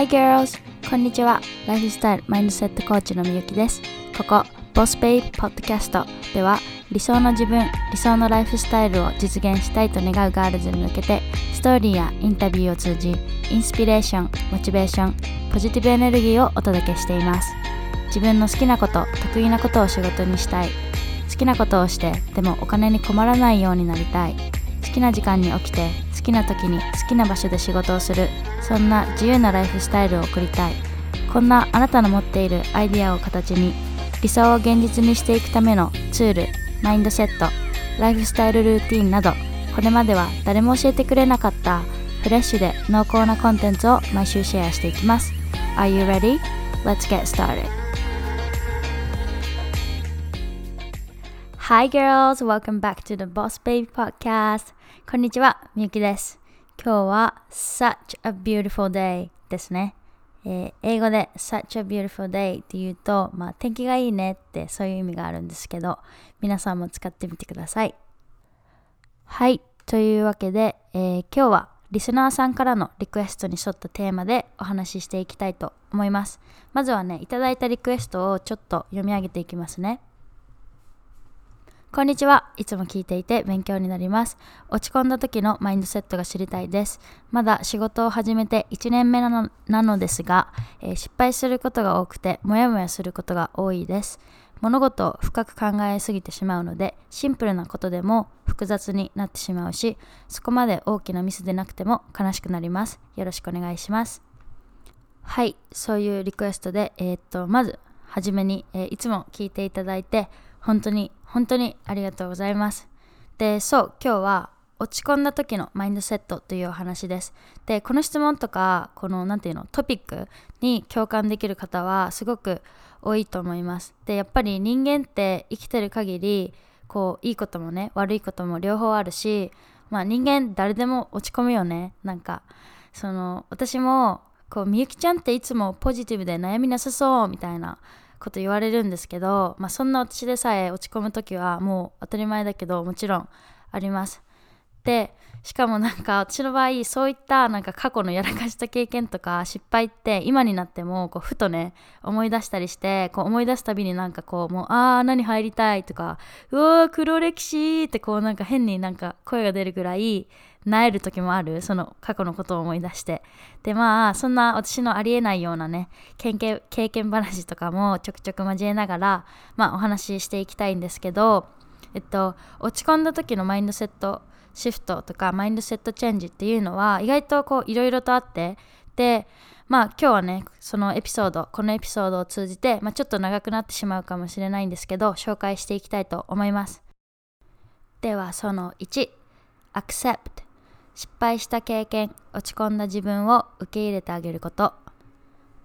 Hi girls! こんにちは。ライフスタイルマインドセットコーチのみゆきです。ここ、ボスベイポッドキャストでは理想の自分、理想のライフスタイルを実現したいと願うガールズに向けてストーリーやインタビューを通じインスピレーション、モチベーション、ポジティブエネルギーをお届けしています。自分の好きなこと、得意なことを仕事にしたい。好きなことをして、でもお金に困らないようになりたい。好きな時間に起きて好きな時に好きな場所で仕事をする。そんな自由なライフスタイルを送りたい。こんなあなたの持っているアイデアを形に理想を現実にしていくためのツールマインドセットライフスタイルルーティンなどこれまでは誰も教えてくれなかったフレッシュで濃厚なコンテンツを毎週シェアしていきます。Are you ready? Let's get started. Hi girls, welcome back to the Boss Baby Podcast. こんにちは、みゆきです。今日は Such a beautiful day ですね、えー英語で Such a beautiful day って言うと、まあ、天気がいいねってそういう意味があるんですけど皆さんも使ってみてください。はい、というわけで、えー今日はリスナーさんからのリクエストに沿ったテーマでお話ししていきたいと思います。まずはね、いただいたリクエストをちょっと読み上げていきますね。こんにちは。いつも聞いていて勉強になります。落ち込んだ時のマインドセットが知りたいです。まだ仕事を始めて1年目なのなのですが、えー失敗することが多くて、もやもやすることが多いです。物事を深く考えすぎてしまうので、シンプルなことでも複雑になってしまうし、そこまで大きなミスでなくても悲しくなります。よろしくお願いします。はい、そういうリクエストで、えーっと、まず、はじめに、えーいつも聞いていただいて、本当に、本当にありがとうございます。で、そう、今日は、落ち込んだ時のマインドセットというお話です。で、この質問とか、この、なんていうの、トピックに共感できる方は、すごく多いと思います。で、やっぱり人間って生きてる限り、こう、いいこともね、悪いことも両方あるし、まあ人間誰でも落ち込むよね。なんか、その、私も、こうみゆきちゃんっていつもポジティブで悩みなさそうみたいなこと言われるんですけど、まあ、そんな私でさえ落ち込む時はもう当たり前だけどもちろんあります。でしかもなんか私の場合そういったなんか過去のやらかした経験とか失敗って今になってもこうふとね思い出したりしてこう思い出すたびになんかこうもうああ何入りたいとかうわー黒歴史ってこうなんか変になんか声が出るぐらいなえる時もあるその過去のことを思い出して。でまあそんな私のありえないようなね経験経験話とかもちょくちょく交えながらまあお話ししていきたいんですけどえっと落ち込んだ時のマインドセットシフトとかマインドセットチェンジっていうのは意外とこういろいろとあってでまあ今日はねそのエピソードこのエピソードを通じて、まあ、ちょっと長くなってしまうかもしれないんですけど紹介していきたいと思います。ではその1 accept 失敗した経験落ち込んだ自分を受け入れてあげること。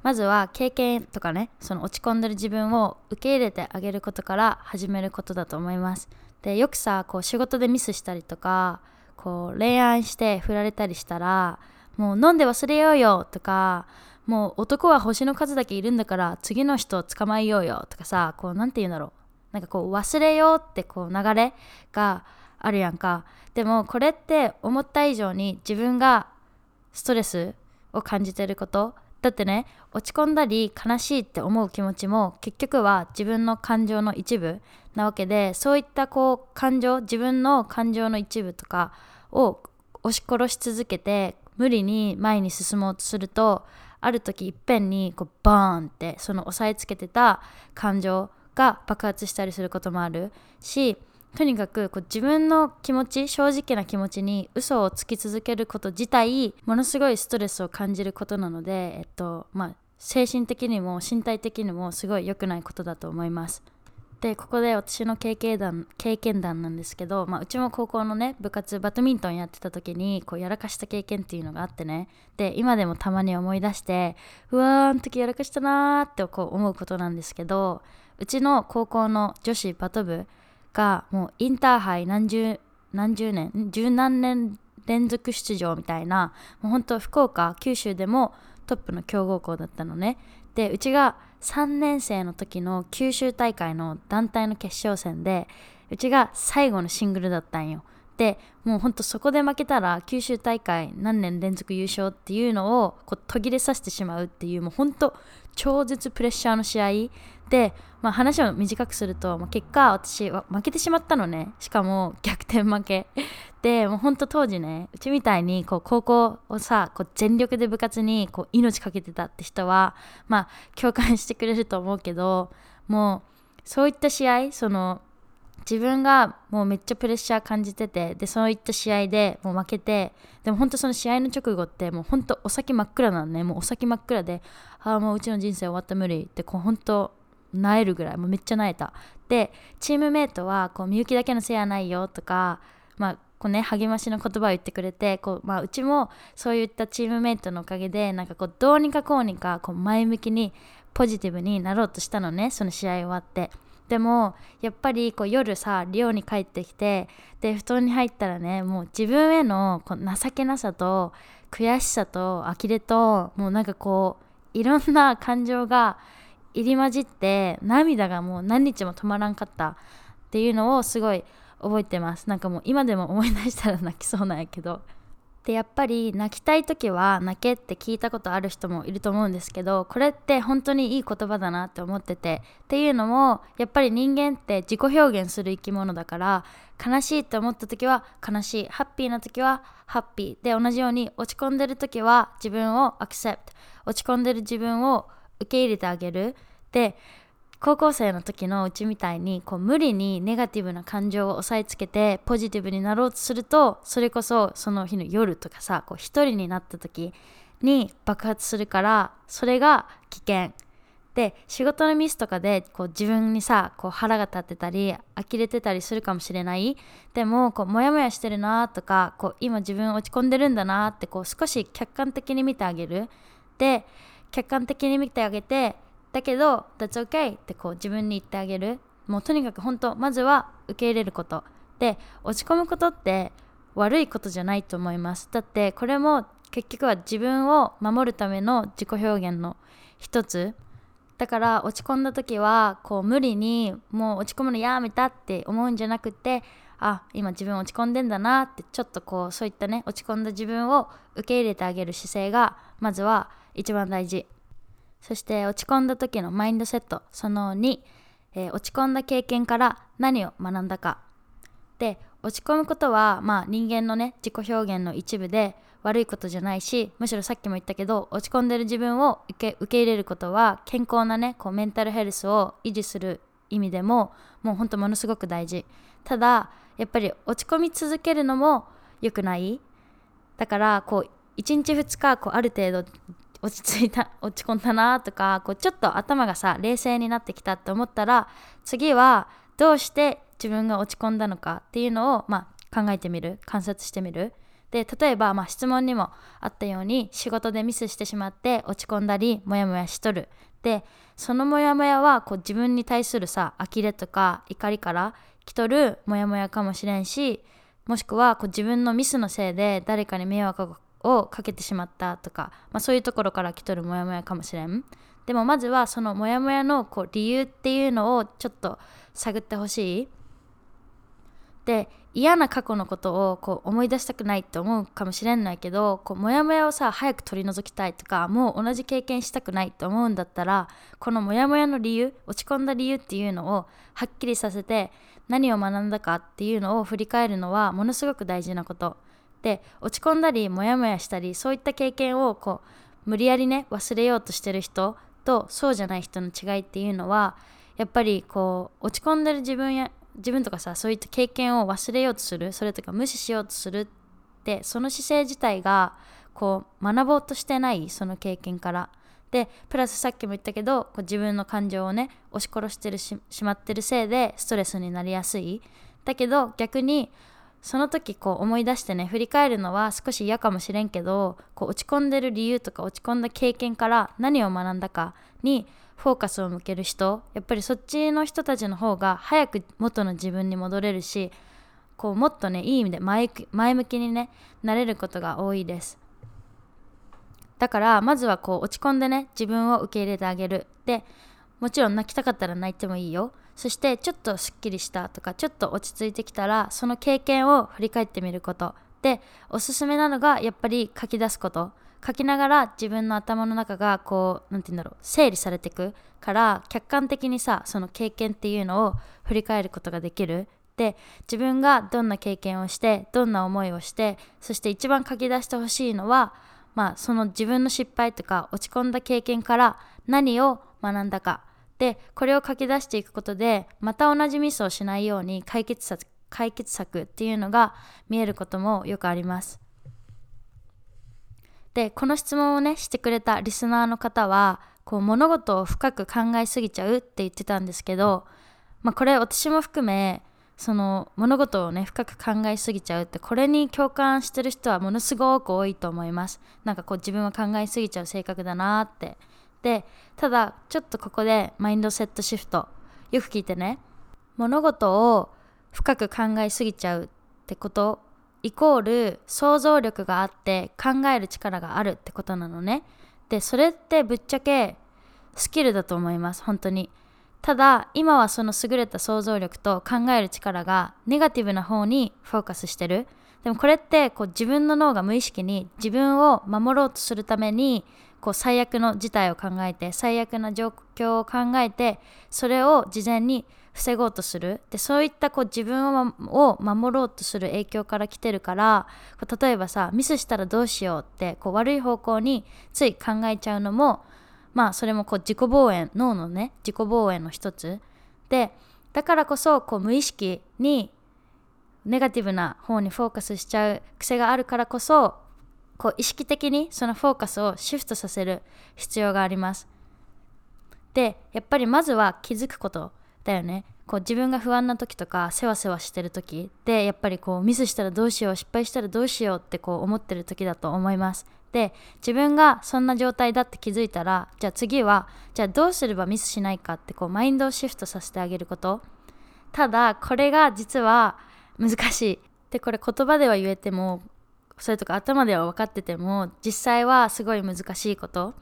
まずは経験とかねその落ち込んでる自分を受け入れてあげることから始めることだと思います。でよくさこう仕事でミスしたりとかこう恋愛して振られたりしたらもう飲んで忘れようよとかもう男は星の数だけいるんだから次の人を捕まえようよとかさこうなんて言うんだろう。なんかこう忘れようってこう流れがあるやんか。でもこれって思った以上に自分がストレスを感じてること。だってね落ち込んだり悲しいって思う気持ちも結局は自分の感情の一部なわけでそういったこう感情自分の感情の一部とかを押し殺し続けて無理に前に進もうとするとある時いっぺんにこうバーンってその押さえつけてた感情が爆発したりすることもあるしとにかくこう自分の気持ち正直な気持ちに嘘をつき続けること自体ものすごいストレスを感じることなので、えっとまあ、精神的にも身体的にもすごい良くないことだと思います。でここで私の経験談経験談なんですけど、まあ、うちも高校のね部活バドミントンやってた時にこうやらかした経験っていうのがあってねで今でもたまに思い出してうわーあの時やらかしたなーってこう思うことなんですけどうちの高校の女子バト部がもうインターハイ何十何十年十何年連続出場みたいなもう本当福岡九州でもトップの強豪校だったのね。でうちが3年生の時の九州大会の団体の決勝戦でうちが最後のシングルだったんよ。でもうほんとそこで負けたら九州大会何年連続優勝っていうのをこう途切れさせてしまうっていうもうほんと超絶プレッシャーの試合で、まあ、話を短くすると、まあ、結果私は負けてしまったのね。しかも逆転負け。でもうほんと当時ねうちみたいにこう高校をさこう全力で部活にこう命かけてたって人はまあ共感してくれると思うけどもうそういった試合その自分がもうめっちゃプレッシャー感じててでそういった試合でもう負けてでも本当その試合の直後ってもう本当お先真っ暗なんねもうお先真っ暗でああもううちの人生終わった無理ってこう本当なえるぐらいもうめっちゃなえた。でチームメイトはこうみゆきだけのせいやないよとかまあこうね励ましの言葉を言ってくれてこう、まあ、うちもそういったチームメイトのおかげでなんかこうどうにかこうにかこう前向きにポジティブになろうとしたのねその試合終わって。でもやっぱりこう夜さ寮に帰ってきてで布団に入ったらねもう自分へのこう情けなさと悔しさと呆れともうなんかこういろんな感情が入り混じって涙がもう何日も止まらんかったっていうのをすごい覚えてます。なんかもう今でも思い出したら泣きそうなんやけど。でやっぱり泣きたい時は泣けって聞いたことある人もいると思うんですけどこれって本当にいい言葉だなって思っててっていうのもやっぱり人間って自己表現する生き物だから悲しいって思った時は悲しいハッピーな時はハッピーで同じように落ち込んでる時は自分をアクセプト落ち込んでる自分を受け入れてあげる。で高校生の時のうちみたいにこう無理にネガティブな感情を抑えつけてポジティブになろうとするとそれこそその日の夜とかさこう一人になった時に爆発するからそれが危険で仕事のミスとかでこう自分にさこう腹が立ってたり呆れてたりするかもしれない。でもこうモヤモヤしてるなとかこう今自分落ち込んでるんだなってこう少し客観的に見てあげるで客観的に見てあげてだけど That's okay ってこう自分に言ってあげる。もうとにかく本当まずは受け入れること。で落ち込むことって悪いことじゃないと思います。だってこれも結局は自分を守るための自己表現の一つ。だから落ち込んだ時はこう無理にもう落ち込むのやめたって思うんじゃなくてあ今自分落ち込んでんだなってちょっとこうそういったね落ち込んだ自分を受け入れてあげる姿勢がまずは一番大事。そして落ち込んだ時のマインドセットその2、えー、落ち込んだ経験から何を学んだか。で落ち込むことは、まあ、人間のね自己表現の一部で悪いことじゃないしむしろさっきも言ったけど落ち込んでる自分を受け受け入れることは健康なねこうメンタルヘルスを維持する意味でももうほんとものすごく大事。ただやっぱり落ち込み続けるのも良くない。だからこう1日2日こうある程度落ち着いた 落ち込んだなとかこうちょっと頭がさ冷静になってきたって思ったら次はどうして自分が落ち込んだのかっていうのを、まあ、考えてみる観察してみる。で例えば、まあ、質問にもあったように仕事でミスしてしまって落ち込んだりモヤモヤしとる。でそのモヤモヤはこう自分に対するさ呆れとか怒りから来とるモヤモヤかもしれんしもしくはこう自分のミスのせいで誰かに迷惑をかけてしまったとか、まあ、そういうところから来とるモヤモヤかもしれん。でもまずはそのモヤモヤのこう理由っていうのをちょっと探ってほしい。で嫌な過去のことをこう思い出したくないって思うかもしれないけどこうモヤモヤをさ早く取り除きたいとかもう同じ経験したくないって思うんだったらこのモヤモヤの理由落ち込んだ理由っていうのをはっきりさせて何を学んだかっていうのを振り返るのはものすごく大事なこと。で落ち込んだりモヤモヤしたりそういった経験をこう無理やりね忘れようとしてる人とそうじゃない人の違いっていうのはやっぱりこう落ち込んでる自分や自分とかさそういった経験を忘れようとするそれとか無視しようとするってその姿勢自体がこう学ぼうとしてないその経験から。でプラスさっきも言ったけどこう自分の感情をね押し殺してるしまってるせいでストレスになりやすい。だけど逆にその時こう思い出してね振り返るのは少し嫌かもしれんけどこう落ち込んでる理由とか落ち込んだ経験から何を学んだかにフォーカスを向ける人やっぱりそっちの人たちの方が早く元の自分に戻れるしこうもっとねいい意味で前前向きにねなれることが多いです。だからまずはこう落ち込んでね自分を受け入れてあげる。でもちろん泣きたかったら泣いてもいいよ。そしてちょっとすっきりしたとかちょっと落ち着いてきたらその経験を振り返ってみること。でおすすめなのがやっぱり書き出すこと。書きながら自分の頭の中がこう何て言うんだろう整理されていくから客観的にさその経験っていうのを振り返ることができる。で自分がどんな経験をしてどんな思いをしてそして一番書き出してほしいのはまあその自分の失敗とか落ち込んだ経験から何を学んだか。でこれを書き出していくことでまた同じミスをしないように解決策解決策っていうのが見えることもよくあります。でこの質問をねしてくれたリスナーの方はこう物事を深く考えすぎちゃうって言ってたんですけど、まあ、これ私も含めその物事をね深く考えすぎちゃうってこれに共感してる人はものすごく多いと思いますなんかこう自分は考えすぎちゃう性格だなってでただちょっとここでマインドセットシフト。よく聞いてね。物事を深く考えすぎちゃうってこと。イコール想像力があって考える力があるってことなのね。でそれってぶっちゃけスキルだと思います。本当に。ただ今はその優れた想像力と考える力がネガティブな方にフォーカスしてる。でもこれってこう自分の脳が無意識に自分を守ろうとするためにこう最悪の事態を考えて最悪な状況を考えてそれを事前に防ごうとする。でそういったこう自分を守ろうとする影響から来てるから例えばさミスしたらどうしようってこう悪い方向につい考えちゃうのもまあそれもこう自己防衛脳のね自己防衛の一つ。でだからこそこう無意識にネガティブな方にフォーカスしちゃう癖があるからこそこう意識的にそのフォーカスをシフトさせる必要があります。でやっぱりまずは気づくことだよね。こう自分が不安な時とかせわせわしてる時でやっぱりこうミスしたらどうしよう失敗したらどうしようってこう思ってる時だと思います。で自分がそんな状態だって気づいたらじゃあ次はじゃあどうすればミスしないかってこうマインドをシフトさせてあげることただこれが実は難しいでこれ言葉では言えてもそれとか頭では分かってても実際はすごい難しいこと。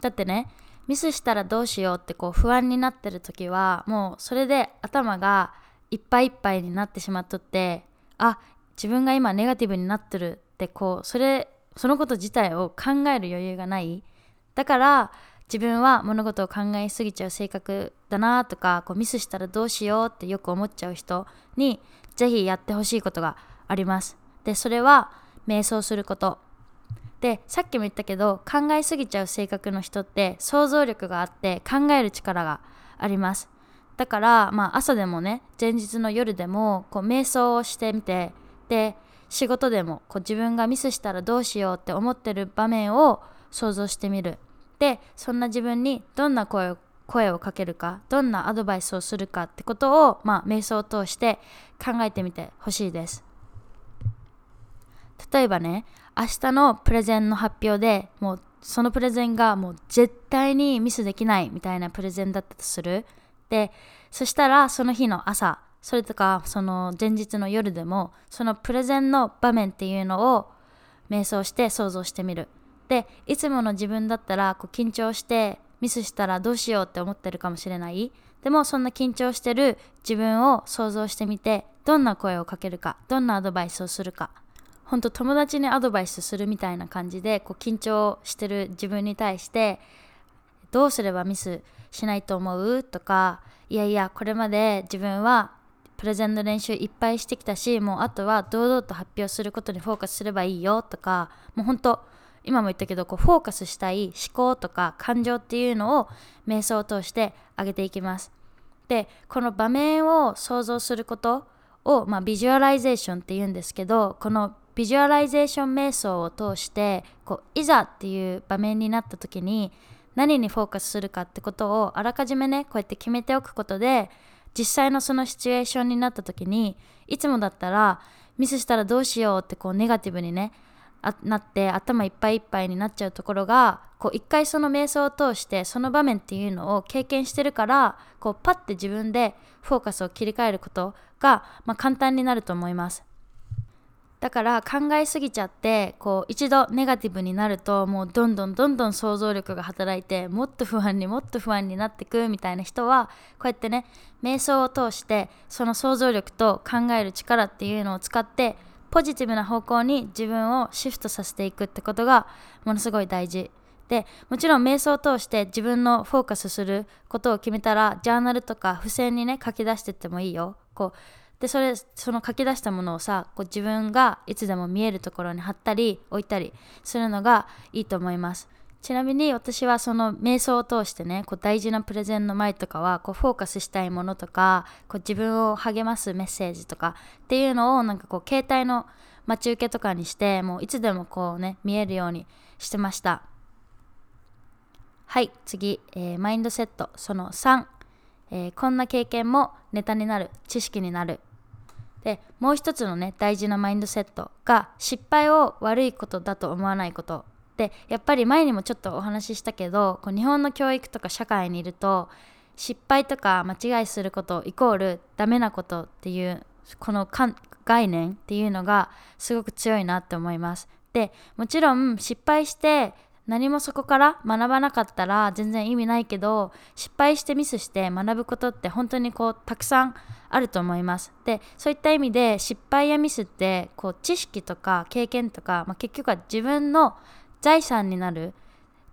だってねミスしたらどうしようってこう不安になってる時はもうそれで頭がいっぱいいっぱいになってしまっとってあ自分が今ネガティブになってるってこうそれそのこと自体を考える余裕がない。だから自分は物事を考えすぎちゃう性格だなとかこうミスしたらどうしようってよく思っちゃう人にぜひやってほしいことがあります。でそれは瞑想すること。でさっきも言ったけど考えすぎちゃう性格の人って想像力があって考える力があります。だからまあ朝でもね前日の夜でもこう瞑想をしてみてで仕事でもこう自分がミスしたらどうしようって思ってる場面を想像してみる。でそんな自分にどんな声を声をかけるかどんなアドバイスをするかってことを、まあ、瞑想を通して考えてみてほしいです。例えばね明日のプレゼンの発表でもうそのプレゼンがもう絶対にミスできないみたいなプレゼンだったとする。でそしたらその日の朝それとかその前日の夜でもそのプレゼンの場面っていうのを瞑想して想像してみる。でいつもの自分だったらこう緊張してミスしたらどうしようって思ってるかもしれない。でもそんな緊張してる自分を想像してみてどんな声をかけるかどんなアドバイスをするか。本当友達にアドバイスするみたいな感じでこう緊張してる自分に対してどうすればミスしないと思う？とかいやいやこれまで自分はプレゼンの練習いっぱいしてきたしもうあとは堂々と発表することにフォーカスすればいいよとかもう本当今も言ったけどこうフォーカスしたい思考とか感情っていうのを瞑想を通して上げていきます。でこの場面を想像することを、まあ、ビジュアライゼーションっていうんですけどこのビジュアライゼーション瞑想を通してこういざっていう場面になった時に何にフォーカスするかってことをあらかじめねこうやって決めておくことで実際のそのシチュエーションになった時にいつもだったらミスしたらどうしようってこうネガティブにねなって頭いっぱいいっぱいになっちゃうところがこう一回その瞑想を通してその場面っていうのを経験してるからこうパッて自分でフォーカスを切り替えることが、まあ、簡単になると思います。だから考えすぎちゃってこう一度ネガティブになるともうどんどんどんどん想像力が働いてもっと不安にもっと不安になってくみたいな人はこうやってね瞑想を通してその想像力と考える力っていうのを使ってポジティブな方向に自分をシフトさせていくってことがものすごい大事。でもちろん瞑想を通して自分のフォーカスすることを決めたらジャーナルとか付箋にね書き出してってもいいよ。こうでそれその書き出したものをさこう自分がいつでも見えるところに貼ったり置いたりするのがいいと思います。ちなみに私はその瞑想を通してねこう大事なプレゼンの前とかはこうフォーカスしたいものとかこう自分を励ますメッセージとかっていうのをなんかこう携帯の待ち受けとかにしてもういつでもこうね見えるようにしてました。はい次、えー、マインドセットその3、えー、こんな経験もネタになる知識になる。でもう一つのね大事なマインドセットが失敗を悪いことだと思わないことでやっぱり前にもちょっとお話ししたけどこう日本の教育とか社会にいると失敗とか間違いすることイコールダメなことっていうこの概念っていうのがすごく強いなって思います。でもちろん失敗して何もそこから学ばなかったら全然意味ないけど失敗してミスして学ぶことって本当にこうたくさんあると思います。でそういった意味で失敗やミスってこう知識とか経験とか、まあ、結局は自分の財産になるっ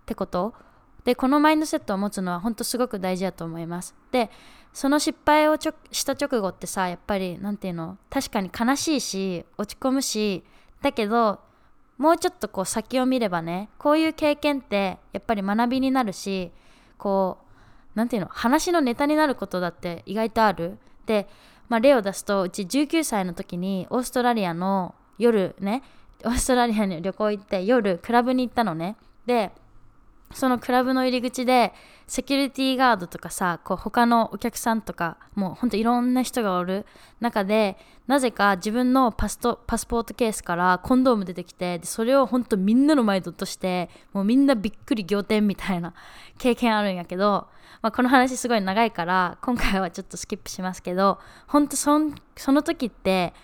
てことでこのマインドセットを持つのは本当すごく大事だと思います。でその失敗をした直後ってさやっぱり何て言うの確かに悲しいし落ち込むしだけどもうちょっとこう先を見ればねこういう経験ってやっぱり学びになるしこう何て言うの話のネタになることだって意外とある。で、まあ、例を出すとうち19歳の時にオーストラリアの夜ねオーストラリアに旅行行って夜クラブに行ったのね。でそのクラブの入り口でセキュリティガードとかさこう他のお客さんとかもうほんといろんな人がおる中でなぜか自分のパストパスポートケースからコンドーム出てきてでそれをほんとみんなの前で落としてもうみんなびっくり仰天みたいな 経験あるんやけど、まあ、この話すごい長いから今回はちょっとスキップしますけどほんとそその時って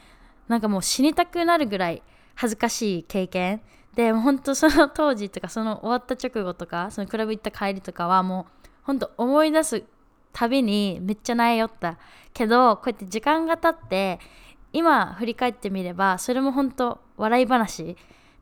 なんかもう死にたくなるぐらい恥ずかしい経験で本当その当時とかその終わった直後とかそのクラブ行った帰りとかはもう本当思い出すたびにめっちゃ悩よったけどこうやって時間が経って今振り返ってみればそれも本当笑い話。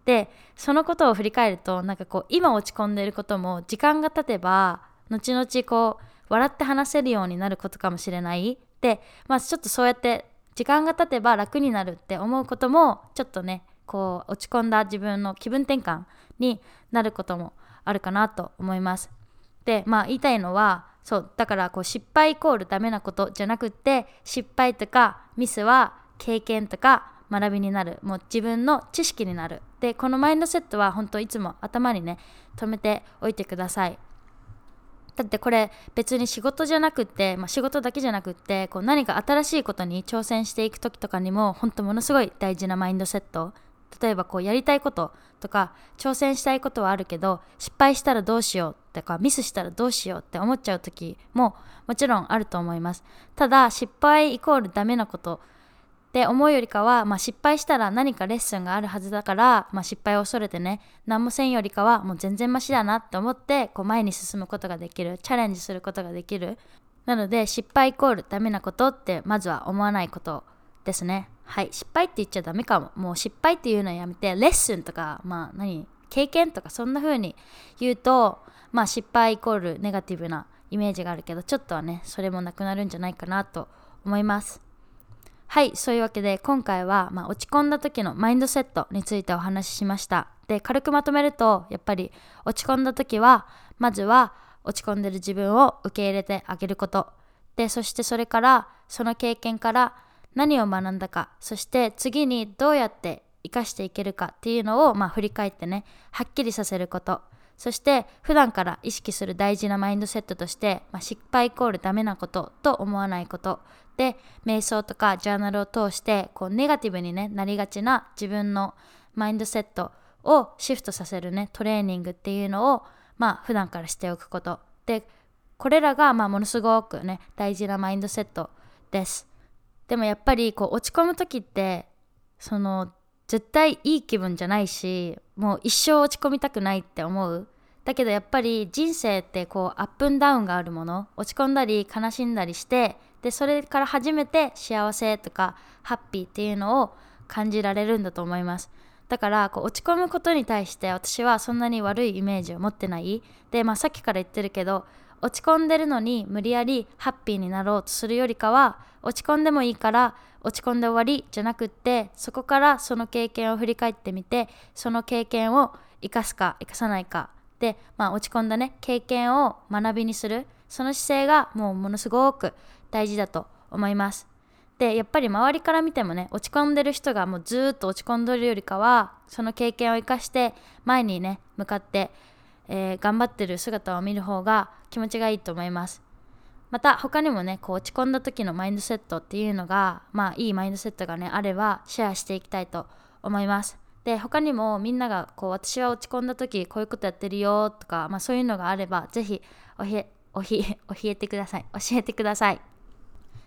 でそのことを振り返るとなんかこう今落ち込んでることも時間が経てば後々こう笑って話せるようになることかもしれない。でまあちょっとそうやって時間が経てば楽になるって思うこともちょっとねこう落ち込んだ自分の気分転換になることもあるかなと思います。でまあ言いたいのはそうだからこう失敗イコールダメなことじゃなくて失敗とかミスは経験とか学びになる。もう自分の知識になる。でこのマインドセットは本当いつも頭にね止めておいてください。だってこれ別に仕事じゃなくって、まあ、仕事だけじゃなくってこう何か新しいことに挑戦していく時とかにも本当ものすごい大事なマインドセット例えばこうやりたいこととか挑戦したいことはあるけど失敗したらどうしようとかミスしたらどうしようって思っちゃう時ももちろんあると思います。ただ失敗イコールダメなことって思うよりかは、まあ、失敗したら何かレッスンがあるはずだから、まあ、失敗を恐れてね何もせんよりかはもう全然マシだなって思ってこう前に進むことができるチャレンジすることができる。なので失敗イコールダメなことってまずは思わないことですね。はい、失敗って言っちゃダメかも。もう失敗っていうのはやめて、レッスンとか、まあ何、経験とかそんな風に言うと、まあ失敗イコールネガティブなイメージがあるけど、ちょっとはね、それもなくなるんじゃないかなと思います。はい、そういうわけで今回は、まあ、落ち込んだ時のマインドセットについてお話ししました。で、軽くまとめると、やっぱり落ち込んだ時は、まずは落ち込んでる自分を受け入れてあげること。で、そしてそれから、その経験から何を学んだかそして次にどうやって生かしていけるかっていうのを、まあ、振り返ってねはっきりさせること。そして普段から意識する大事なマインドセットとして、まあ、失敗イコールダメなことと思わないこと。で瞑想とかジャーナルを通してこうネガティブに、ね、なりがちな自分のマインドセットをシフトさせるねトレーニングっていうのをまあ普段からしておくこと。でこれらがまあものすごくね大事なマインドセットです。でもやっぱりこう落ち込む時ってその絶対いい気分じゃないしもう一生落ち込みたくないって思う。だけどやっぱり人生ってこうアップンダウンがあるもの。落ち込んだり悲しんだりしてでそれから初めて幸せとかハッピーっていうのを感じられるんだと思います。だからこう落ち込むことに対して私はそんなに悪いイメージを持ってない。で、まあ、さっきから言ってるけど落ち込んでるのに無理やりハッピーになろうとするよりかは落ち込んでもいいから落ち込んで終わりじゃなくってそこからその経験を振り返ってみてその経験を生かすか生かさないかで、まあ、落ち込んだね経験を学びにするその姿勢がもうものすごく大事だと思います。でやっぱり周りから見てもね落ち込んでる人がもうずっと落ち込んでるよりかはその経験を生かして前にね向かってえー、頑張ってる姿を見る方が気持ちがいいと思います。また他にもねこう落ち込んだ時のマインドセットっていうのがまあいいマインドセットがねあればシェアしていきたいと思います。で他にもみんながこう私は落ち込んだ時こういうことやってるよとか、まあ、そういうのがあればぜひおひおひ おひえてください。教えてください。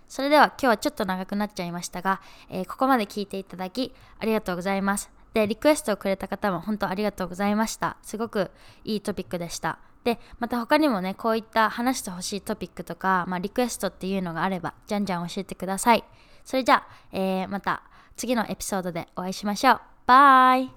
それでは今日はちょっと長くなっちゃいましたが、えー、ここまで聞いていただきありがとうございます。で、リクエストをくれた方も本当ありがとうございました。すごくいいトピックでした。で、また他にもね、こういった話してほしいトピックとか、まあ、リクエストっていうのがあれば、じゃんじゃん教えてください。それじゃあ、えー、また次のエピソードでお会いしましょう。バイ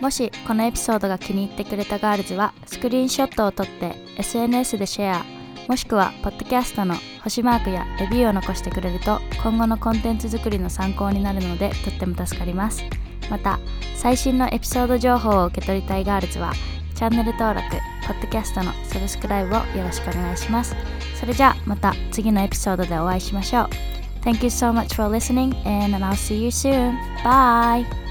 もしこのエピソードが気に入ってくれたガールズはスクリーンショットを撮って SNS でシェアもしくはポッドキャストの星マークやレビューを残してくれると今後のコンテンツ作りの参考になるのでとっても助かりますまた最新のエピソード情報を受け取りたいガールズはチャンネル登録ポッドキャストのサブスクライブをよろしくお願いしますそれじゃあまた次のエピソードでお会いしましょう Thank you so much for listening and I'll see you soon. Bye!